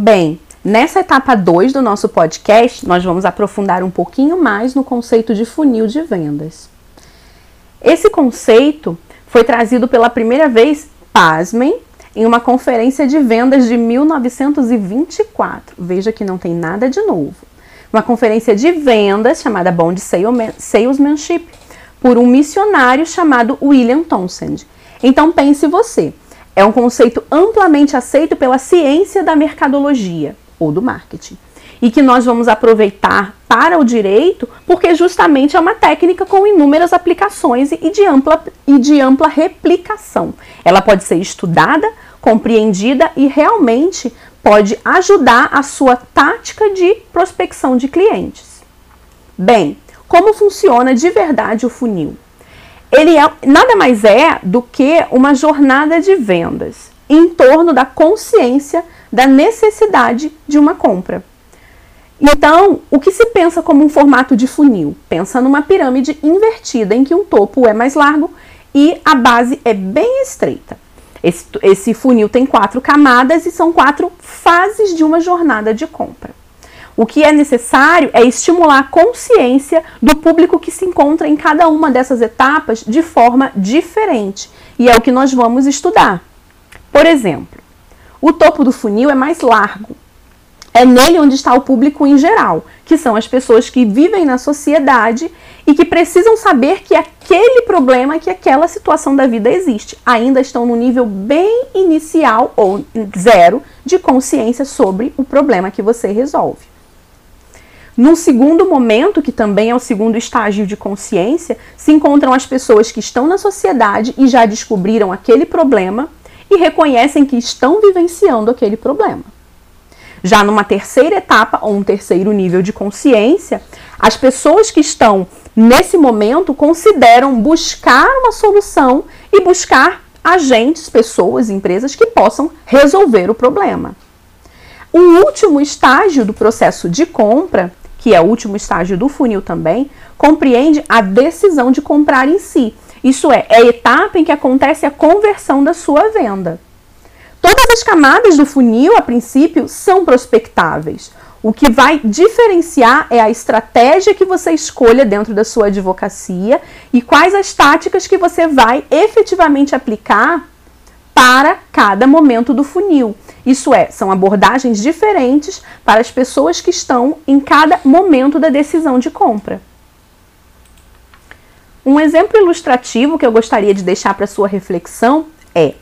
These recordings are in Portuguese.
Bem, nessa etapa 2 do nosso podcast, nós vamos aprofundar um pouquinho mais no conceito de funil de vendas. Esse conceito foi trazido pela primeira vez, pasmem, em uma conferência de vendas de 1924. Veja que não tem nada de novo. Uma conferência de vendas chamada Bond Salesmanship por um missionário chamado William Townsend. Então pense você, é um conceito amplamente aceito pela ciência da mercadologia ou do marketing e que nós vamos aproveitar para o direito, porque justamente é uma técnica com inúmeras aplicações e de ampla, e de ampla replicação. Ela pode ser estudada, compreendida e realmente pode ajudar a sua tática de prospecção de clientes. Bem, como funciona de verdade o funil? Ele é, nada mais é do que uma jornada de vendas em torno da consciência da necessidade de uma compra. Então, o que se pensa como um formato de funil? Pensa numa pirâmide invertida em que um topo é mais largo e a base é bem estreita. Esse, esse funil tem quatro camadas e são quatro fases de uma jornada de compra. O que é necessário é estimular a consciência do público que se encontra em cada uma dessas etapas de forma diferente. E é o que nós vamos estudar. Por exemplo, o topo do funil é mais largo, é nele onde está o público em geral, que são as pessoas que vivem na sociedade e que precisam saber que aquele problema, que aquela situação da vida existe. Ainda estão no nível bem inicial ou zero de consciência sobre o problema que você resolve. Num segundo momento, que também é o segundo estágio de consciência, se encontram as pessoas que estão na sociedade e já descobriram aquele problema e reconhecem que estão vivenciando aquele problema. Já numa terceira etapa, ou um terceiro nível de consciência, as pessoas que estão nesse momento consideram buscar uma solução e buscar agentes, pessoas, empresas que possam resolver o problema. O último estágio do processo de compra, que é o último estágio do funil também, compreende a decisão de comprar em si. Isso é, é a etapa em que acontece a conversão da sua venda. Todas as camadas do funil, a princípio, são prospectáveis. O que vai diferenciar é a estratégia que você escolha dentro da sua advocacia e quais as táticas que você vai efetivamente aplicar para cada momento do funil. Isso é, são abordagens diferentes para as pessoas que estão em cada momento da decisão de compra. Um exemplo ilustrativo que eu gostaria de deixar para sua reflexão é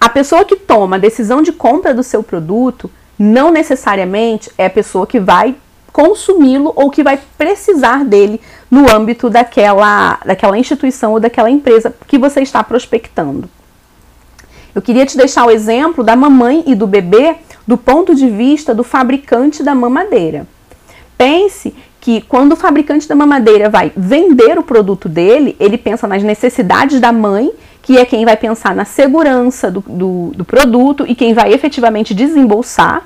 a pessoa que toma a decisão de compra do seu produto não necessariamente é a pessoa que vai consumi-lo ou que vai precisar dele no âmbito daquela, daquela instituição ou daquela empresa que você está prospectando. Eu queria te deixar o exemplo da mamãe e do bebê do ponto de vista do fabricante da mamadeira. Pense que quando o fabricante da mamadeira vai vender o produto dele, ele pensa nas necessidades da mãe que é quem vai pensar na segurança do, do, do produto e quem vai efetivamente desembolsar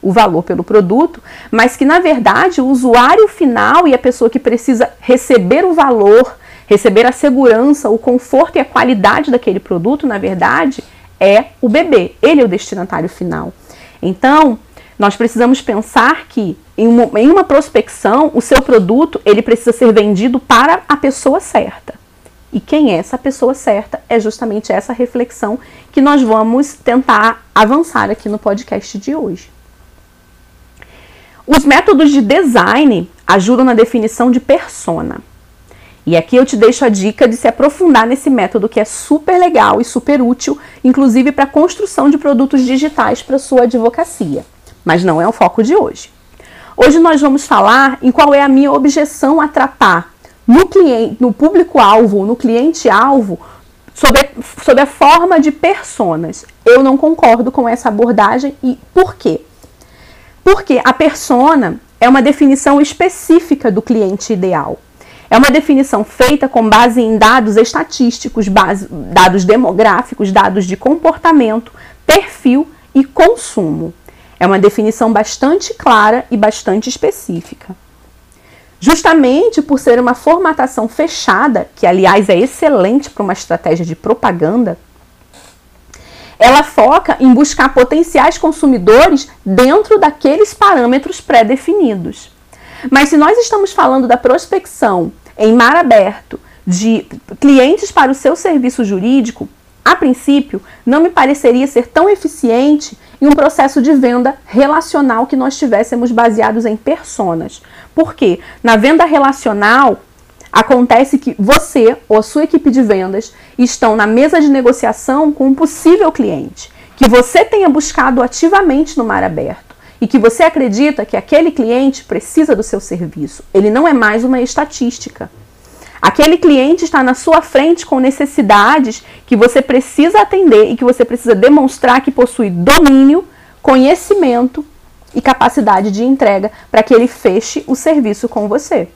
o valor pelo produto, mas que na verdade o usuário final e a pessoa que precisa receber o valor, receber a segurança, o conforto e a qualidade daquele produto, na verdade, é o bebê. Ele é o destinatário final. Então, nós precisamos pensar que em uma, em uma prospecção, o seu produto ele precisa ser vendido para a pessoa certa. E quem é essa pessoa certa é justamente essa reflexão que nós vamos tentar avançar aqui no podcast de hoje. Os métodos de design ajudam na definição de persona. E aqui eu te deixo a dica de se aprofundar nesse método que é super legal e super útil, inclusive para a construção de produtos digitais para sua advocacia. Mas não é o foco de hoje. Hoje nós vamos falar em qual é a minha objeção a tratar no cliente, no público-alvo, no cliente-alvo, sobre, sobre a forma de personas. Eu não concordo com essa abordagem e por quê? Porque a persona é uma definição específica do cliente ideal. É uma definição feita com base em dados estatísticos, base, dados demográficos, dados de comportamento, perfil e consumo. É uma definição bastante clara e bastante específica. Justamente por ser uma formatação fechada, que aliás é excelente para uma estratégia de propaganda, ela foca em buscar potenciais consumidores dentro daqueles parâmetros pré-definidos. Mas se nós estamos falando da prospecção em mar aberto de clientes para o seu serviço jurídico, a princípio, não me pareceria ser tão eficiente em um processo de venda relacional que nós tivéssemos baseados em personas. Porque na venda relacional, Acontece que você ou a sua equipe de vendas estão na mesa de negociação com um possível cliente, que você tenha buscado ativamente no mar aberto e que você acredita que aquele cliente precisa do seu serviço. Ele não é mais uma estatística. Aquele cliente está na sua frente com necessidades que você precisa atender e que você precisa demonstrar que possui domínio, conhecimento e capacidade de entrega para que ele feche o serviço com você.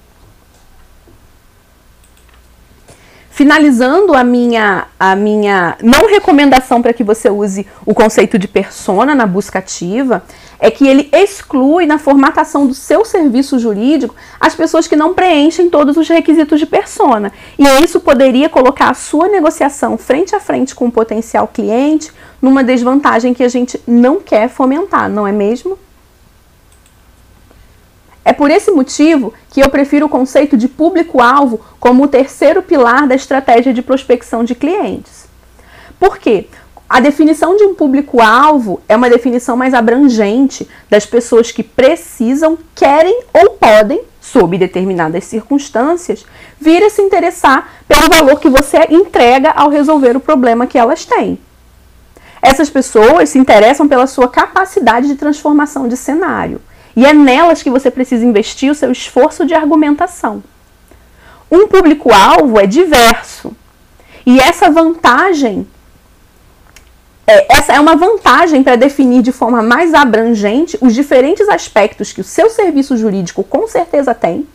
Finalizando a minha, a minha não recomendação para que você use o conceito de persona na busca ativa, é que ele exclui na formatação do seu serviço jurídico as pessoas que não preenchem todos os requisitos de persona. E isso poderia colocar a sua negociação frente a frente com o potencial cliente numa desvantagem que a gente não quer fomentar, não é mesmo? É por esse motivo que eu prefiro o conceito de público-alvo como o terceiro pilar da estratégia de prospecção de clientes. Por quê? A definição de um público-alvo é uma definição mais abrangente das pessoas que precisam, querem ou podem, sob determinadas circunstâncias, vir a se interessar pelo valor que você entrega ao resolver o problema que elas têm. Essas pessoas se interessam pela sua capacidade de transformação de cenário e é nelas que você precisa investir o seu esforço de argumentação. Um público-alvo é diverso. E essa vantagem, é, essa é uma vantagem para definir de forma mais abrangente os diferentes aspectos que o seu serviço jurídico com certeza tem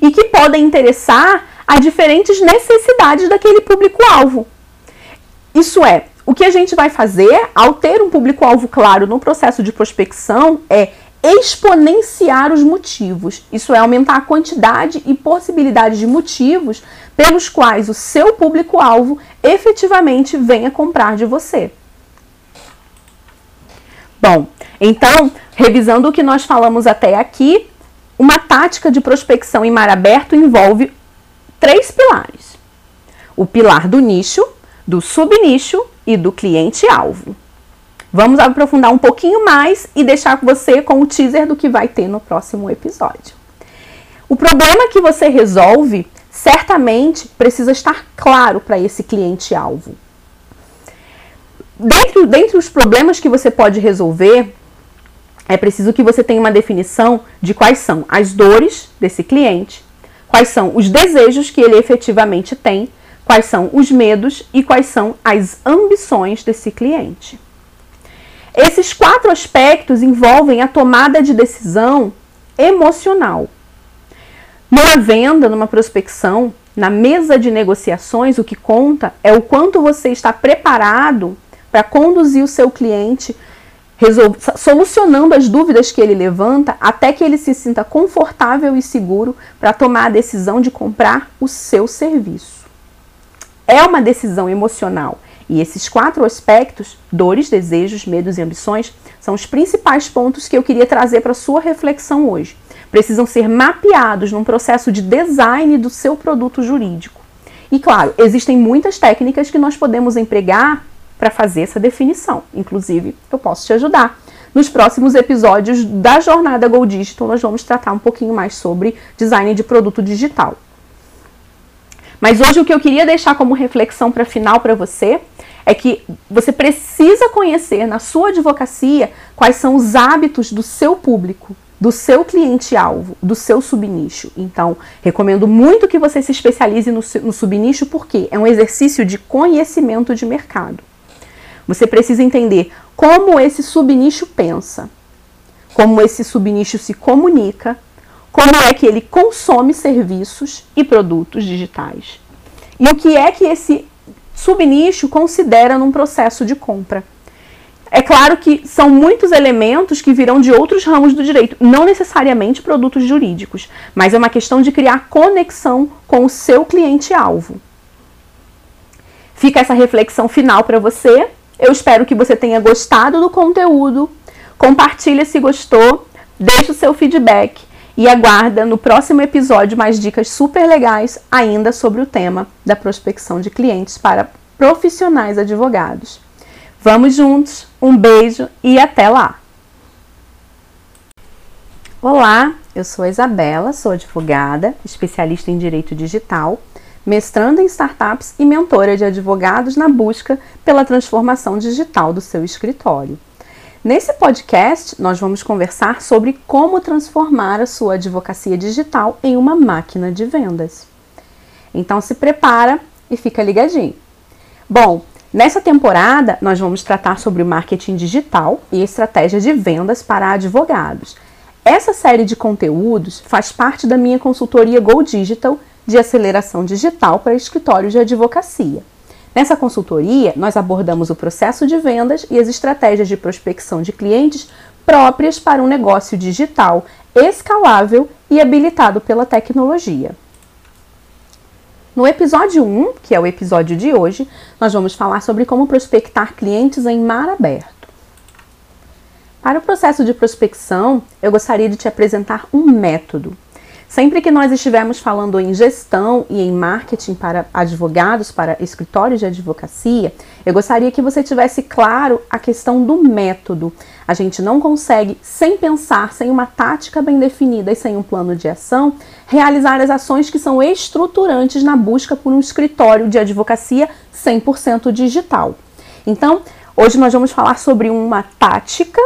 e que podem interessar a diferentes necessidades daquele público-alvo. Isso é, o que a gente vai fazer ao ter um público-alvo claro no processo de prospecção é exponenciar os motivos. Isso é aumentar a quantidade e possibilidade de motivos pelos quais o seu público-alvo efetivamente venha comprar de você. Bom, então, revisando o que nós falamos até aqui, uma tática de prospecção em mar aberto envolve três pilares: o pilar do nicho, do subnicho e do cliente-alvo. Vamos aprofundar um pouquinho mais e deixar você com o teaser do que vai ter no próximo episódio. O problema que você resolve certamente precisa estar claro para esse cliente-alvo. Dentre, dentre os problemas que você pode resolver, é preciso que você tenha uma definição de quais são as dores desse cliente, quais são os desejos que ele efetivamente tem, quais são os medos e quais são as ambições desse cliente. Esses quatro aspectos envolvem a tomada de decisão emocional. Numa venda, numa prospecção, na mesa de negociações, o que conta é o quanto você está preparado para conduzir o seu cliente, solucionando as dúvidas que ele levanta, até que ele se sinta confortável e seguro para tomar a decisão de comprar o seu serviço. É uma decisão emocional e esses quatro aspectos, dores, desejos, medos e ambições, são os principais pontos que eu queria trazer para sua reflexão hoje. Precisam ser mapeados num processo de design do seu produto jurídico. E claro, existem muitas técnicas que nós podemos empregar para fazer essa definição. Inclusive, eu posso te ajudar. Nos próximos episódios da jornada Go Digital, nós vamos tratar um pouquinho mais sobre design de produto digital. Mas hoje o que eu queria deixar como reflexão para final para você é que você precisa conhecer na sua advocacia quais são os hábitos do seu público, do seu cliente-alvo, do seu subnicho. Então, recomendo muito que você se especialize no, no subnicho porque é um exercício de conhecimento de mercado. Você precisa entender como esse subnicho pensa, como esse subnicho se comunica, como é que ele consome serviços e produtos digitais. E o que é que esse subnicho considera num processo de compra. É claro que são muitos elementos que virão de outros ramos do direito, não necessariamente produtos jurídicos, mas é uma questão de criar conexão com o seu cliente-alvo. Fica essa reflexão final para você Eu espero que você tenha gostado do conteúdo. Compartilha se gostou, deixa o seu feedback e aguarda no próximo episódio mais dicas super legais ainda sobre o tema da prospecção de clientes para profissionais advogados. Vamos juntos, um beijo e até lá! Olá, eu sou a Isabela, sou advogada, especialista em direito digital, mestrando em startups e mentora de advogados na busca pela transformação digital do seu escritório. Nesse podcast, nós vamos conversar sobre como transformar a sua advocacia digital em uma máquina de vendas. Então se prepara e fica ligadinho. Bom, nessa temporada nós vamos tratar sobre marketing digital e estratégia de vendas para advogados. Essa série de conteúdos faz parte da minha consultoria Go Digital de aceleração digital para escritórios de advocacia. Nessa consultoria, nós abordamos o processo de vendas e as estratégias de prospecção de clientes próprias para um negócio digital escalável e habilitado pela tecnologia. No episódio 1, que é o episódio de hoje, nós vamos falar sobre como prospectar clientes em mar aberto. Para o processo de prospecção, eu gostaria de te apresentar um método. Sempre que nós estivermos falando em gestão e em marketing para advogados, para escritórios de advocacia, eu gostaria que você tivesse claro a questão do método. A gente não consegue, sem pensar, sem uma tática bem definida e sem um plano de ação, realizar as ações que são estruturantes na busca por um escritório de advocacia 100% digital. Então, hoje nós vamos falar sobre uma tática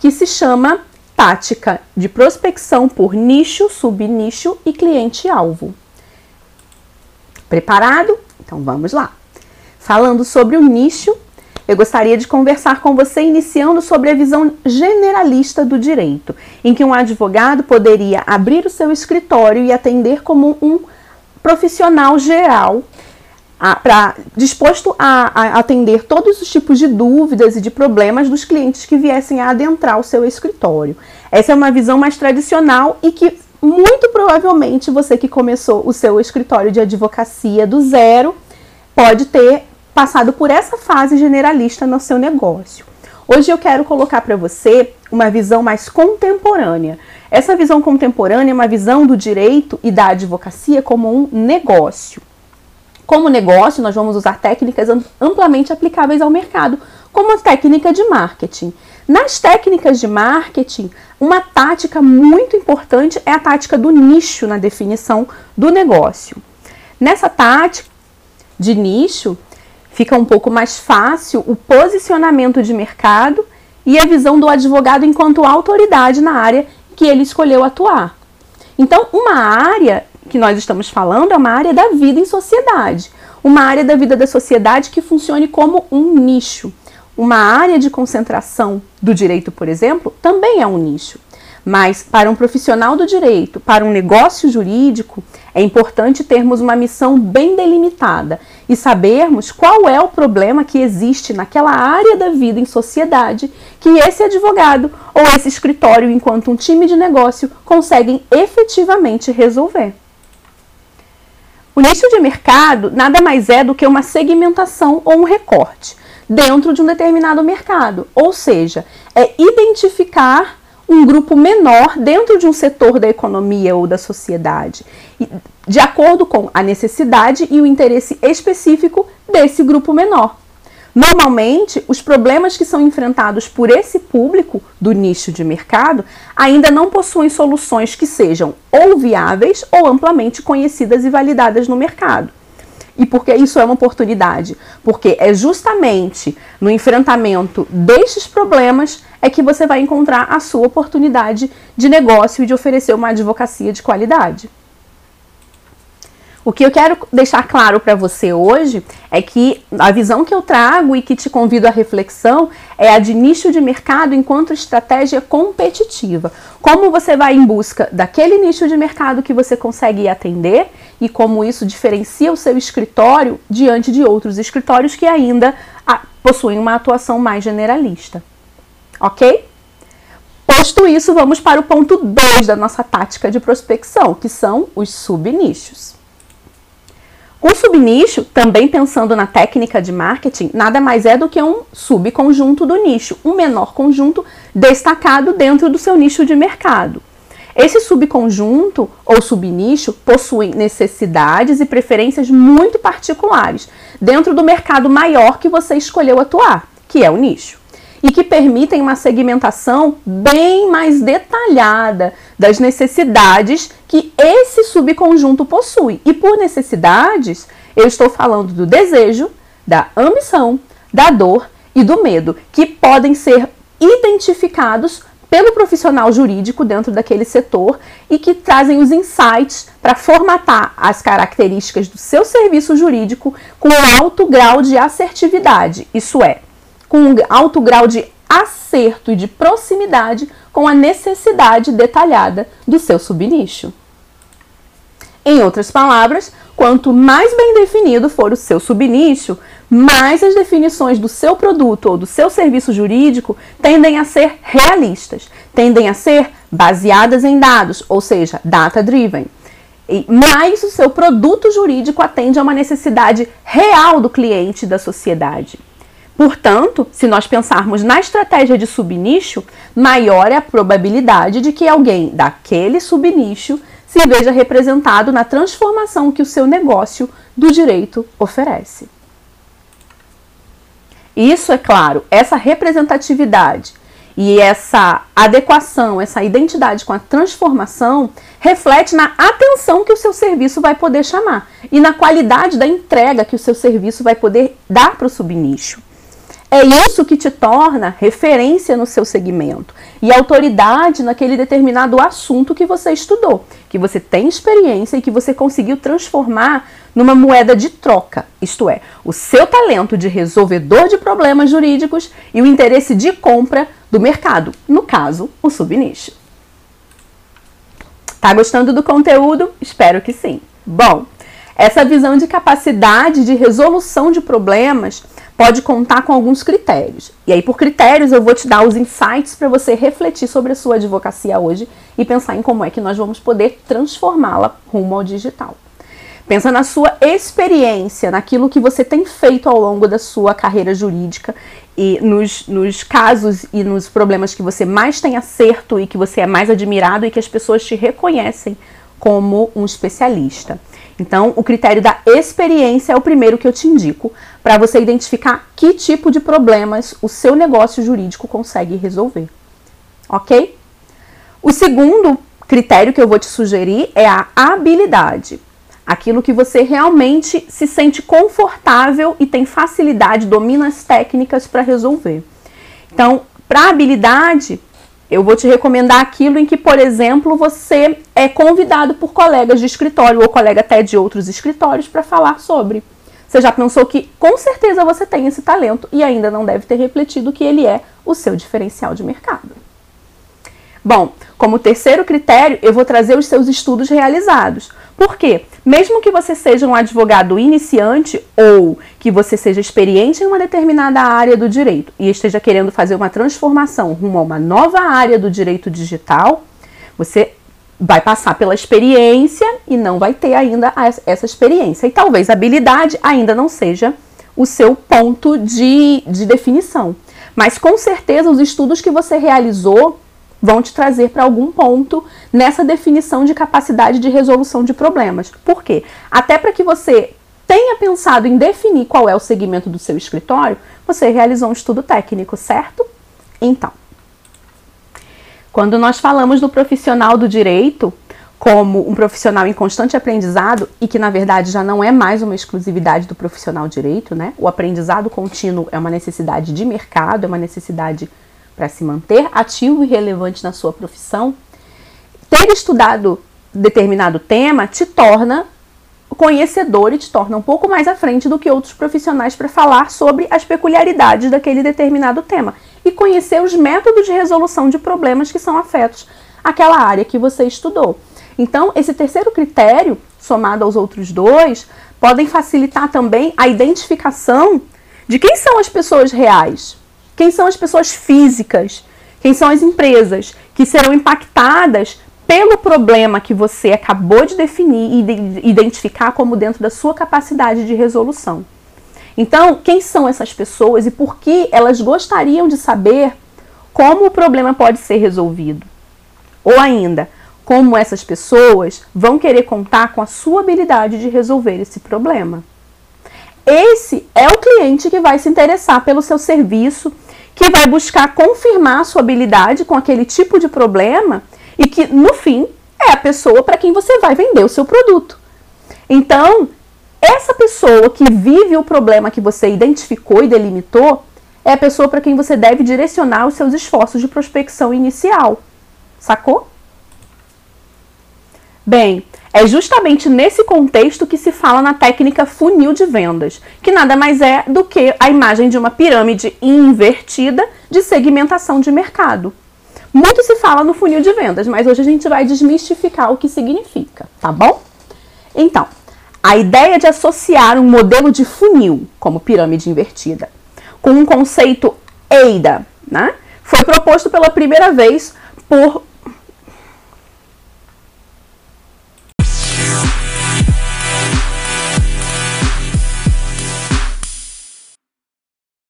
que se chama tática de prospecção por nicho, subnicho e cliente-alvo. Preparado? Então vamos lá. Falando sobre o nicho, eu gostaria de conversar com você iniciando sobre a visão generalista do direito, em que um advogado poderia abrir o seu escritório e atender como um profissional geral para disposto a, a, atender todos os tipos de dúvidas e de problemas dos clientes que viessem a adentrar o seu escritório. Essa é uma visão mais tradicional e que muito provavelmente você que começou o seu escritório de advocacia do zero pode ter passado por essa fase generalista no seu negócio. Hoje eu quero colocar para você uma visão mais contemporânea. Essa visão contemporânea é uma visão do direito e da advocacia como um negócio. Como negócio, nós vamos usar técnicas amplamente aplicáveis ao mercado, como a técnica de marketing. Nas técnicas de marketing, uma tática muito importante é a tática do nicho na definição do negócio. Nessa tática de nicho, fica um pouco mais fácil o posicionamento de mercado e a visão do advogado enquanto autoridade na área que ele escolheu atuar. Então, uma área que nós estamos falando é uma área da vida em sociedade, uma área da vida da sociedade que funcione como um nicho. Uma área de concentração do direito, por exemplo, também é um nicho. Mas para um profissional do direito, para um negócio jurídico, é importante termos uma missão bem delimitada e sabermos qual é o problema que existe naquela área da vida em sociedade que esse advogado ou esse escritório, enquanto um time de negócio, conseguem efetivamente resolver. O nicho de mercado nada mais é do que uma segmentação ou um recorte dentro de um determinado mercado, ou seja, é identificar um grupo menor dentro de um setor da economia ou da sociedade, de acordo com a necessidade e o interesse específico desse grupo menor. Normalmente, os problemas que são enfrentados por esse público do nicho de mercado ainda não possuem soluções que sejam ou viáveis ou amplamente conhecidas e validadas no mercado. E por que isso é uma oportunidade? Porque é justamente no enfrentamento destes problemas é que você vai encontrar a sua oportunidade de negócio e de oferecer uma advocacia de qualidade. O que eu quero deixar claro para você hoje é que a visão que eu trago e que te convido à reflexão é a de nicho de mercado enquanto estratégia competitiva. Como você vai em busca daquele nicho de mercado que você consegue atender e como isso diferencia o seu escritório diante de outros escritórios que ainda possuem uma atuação mais generalista. Ok? Posto isso, vamos para o ponto 2 da nossa tática de prospecção, que são os subnichos. O subnicho, também pensando na técnica de marketing, nada mais é do que um subconjunto do nicho, um menor conjunto destacado dentro do seu nicho de mercado. Esse subconjunto ou subnicho possui necessidades e preferências muito particulares dentro do mercado maior que você escolheu atuar, que é o nicho, e que permitem uma segmentação bem mais detalhada das necessidades que esse subconjunto possui. E por necessidades, eu estou falando do desejo, da ambição, da dor e do medo, que podem ser identificados pelo profissional jurídico dentro daquele setor e que trazem os insights para formatar as características do seu serviço jurídico com alto grau de assertividade, isso é, com alto grau de acerto e de proximidade com a necessidade detalhada do seu subnicho. Em outras palavras, quanto mais bem definido for o seu subnicho, mais as definições do seu produto ou do seu serviço jurídico tendem a ser realistas, tendem a ser baseadas em dados, ou seja, data-driven. E mais o seu produto jurídico atende a uma necessidade real do cliente e da sociedade. Portanto, se nós pensarmos na estratégia de subnicho, maior é a probabilidade de que alguém daquele subnicho se veja representado na transformação que o seu negócio do direito oferece. Isso é claro, essa representatividade e essa adequação, essa identidade com a transformação reflete na atenção que o seu serviço vai poder chamar e na qualidade da entrega que o seu serviço vai poder dar para o subnicho. É isso que te torna referência no seu segmento e autoridade naquele determinado assunto que você estudou, que você tem experiência e que você conseguiu transformar numa moeda de troca, isto é, o seu talento de resolvedor de problemas jurídicos e o interesse de compra do mercado, no caso, o subnicho. Tá gostando do conteúdo? Espero que sim. Bom, essa visão de capacidade de resolução de problemas pode contar com alguns critérios. E aí, por critérios, eu vou te dar os insights para você refletir sobre a sua advocacia hoje e pensar em como é que nós vamos poder transformá-la rumo ao digital. Pensa na sua experiência, naquilo que você tem feito ao longo da sua carreira jurídica e nos, nos casos e nos problemas que você mais tem acerto e que você é mais admirado e que as pessoas te reconhecem como um especialista. Então, o critério da experiência é o primeiro que eu te indico para você identificar que tipo de problemas o seu negócio jurídico consegue resolver. Ok? O segundo critério que eu vou te sugerir é a habilidade. Aquilo que você realmente se sente confortável e tem facilidade, domina as técnicas para resolver. Então, para habilidade, eu vou te recomendar aquilo em que, por exemplo, você é convidado por colegas de escritório ou colega até de outros escritórios para falar sobre. Você já pensou que com certeza você tem esse talento e ainda não deve ter refletido que ele é o seu diferencial de mercado. Bom, como terceiro critério, eu vou trazer os seus estudos realizados. Por quê? Mesmo que você seja um advogado iniciante ou que você seja experiente em uma determinada área do direito e esteja querendo fazer uma transformação rumo a uma nova área do direito digital, você vai passar pela experiência e não vai ter ainda essa experiência. E talvez a habilidade ainda não seja o seu ponto de, de definição. Mas com certeza os estudos que você realizou vão te trazer para algum ponto nessa definição de capacidade de resolução de problemas. Por quê? Até para que você tenha pensado em definir qual é o segmento do seu escritório, você realizou um estudo técnico, certo? Então, quando nós falamos do profissional do direito como um profissional em constante aprendizado e que na verdade já não é mais uma exclusividade do profissional direito, né? O aprendizado contínuo é uma necessidade de mercado, é uma necessidade para se manter ativo e relevante na sua profissão, ter estudado determinado tema te torna conhecedor e te torna um pouco mais à frente do que outros profissionais para falar sobre as peculiaridades daquele determinado tema e conhecer os métodos de resolução de problemas que são afetos àquela área que você estudou. Então, esse terceiro critério, somado aos outros dois, podem facilitar também a identificação de quem são as pessoas reais, quem são as pessoas físicas? Quem são as empresas que serão impactadas pelo problema que você acabou de definir e identificar como dentro da sua capacidade de resolução. Então, quem são essas pessoas e por que elas gostariam de saber como o problema pode ser resolvido? Ou ainda, como essas pessoas vão querer contar com a sua habilidade de resolver esse problema? Esse é o cliente que vai se interessar pelo seu serviço, que vai buscar confirmar sua habilidade com aquele tipo de problema e que, no fim, é a pessoa para quem você vai vender o seu produto. Então, essa pessoa que vive o problema que você identificou e delimitou é a pessoa para quem você deve direcionar os seus esforços de prospecção inicial. Sacou? Bem, é justamente nesse contexto que se fala na técnica funil de vendas, que nada mais é do que a imagem de uma pirâmide invertida de segmentação de mercado. Muito se fala no funil de vendas, mas hoje a gente vai desmistificar o que significa, tá bom? Então, a ideia de associar um modelo de funil, como pirâmide invertida, com um conceito EIDA, né, foi proposto pela primeira vez por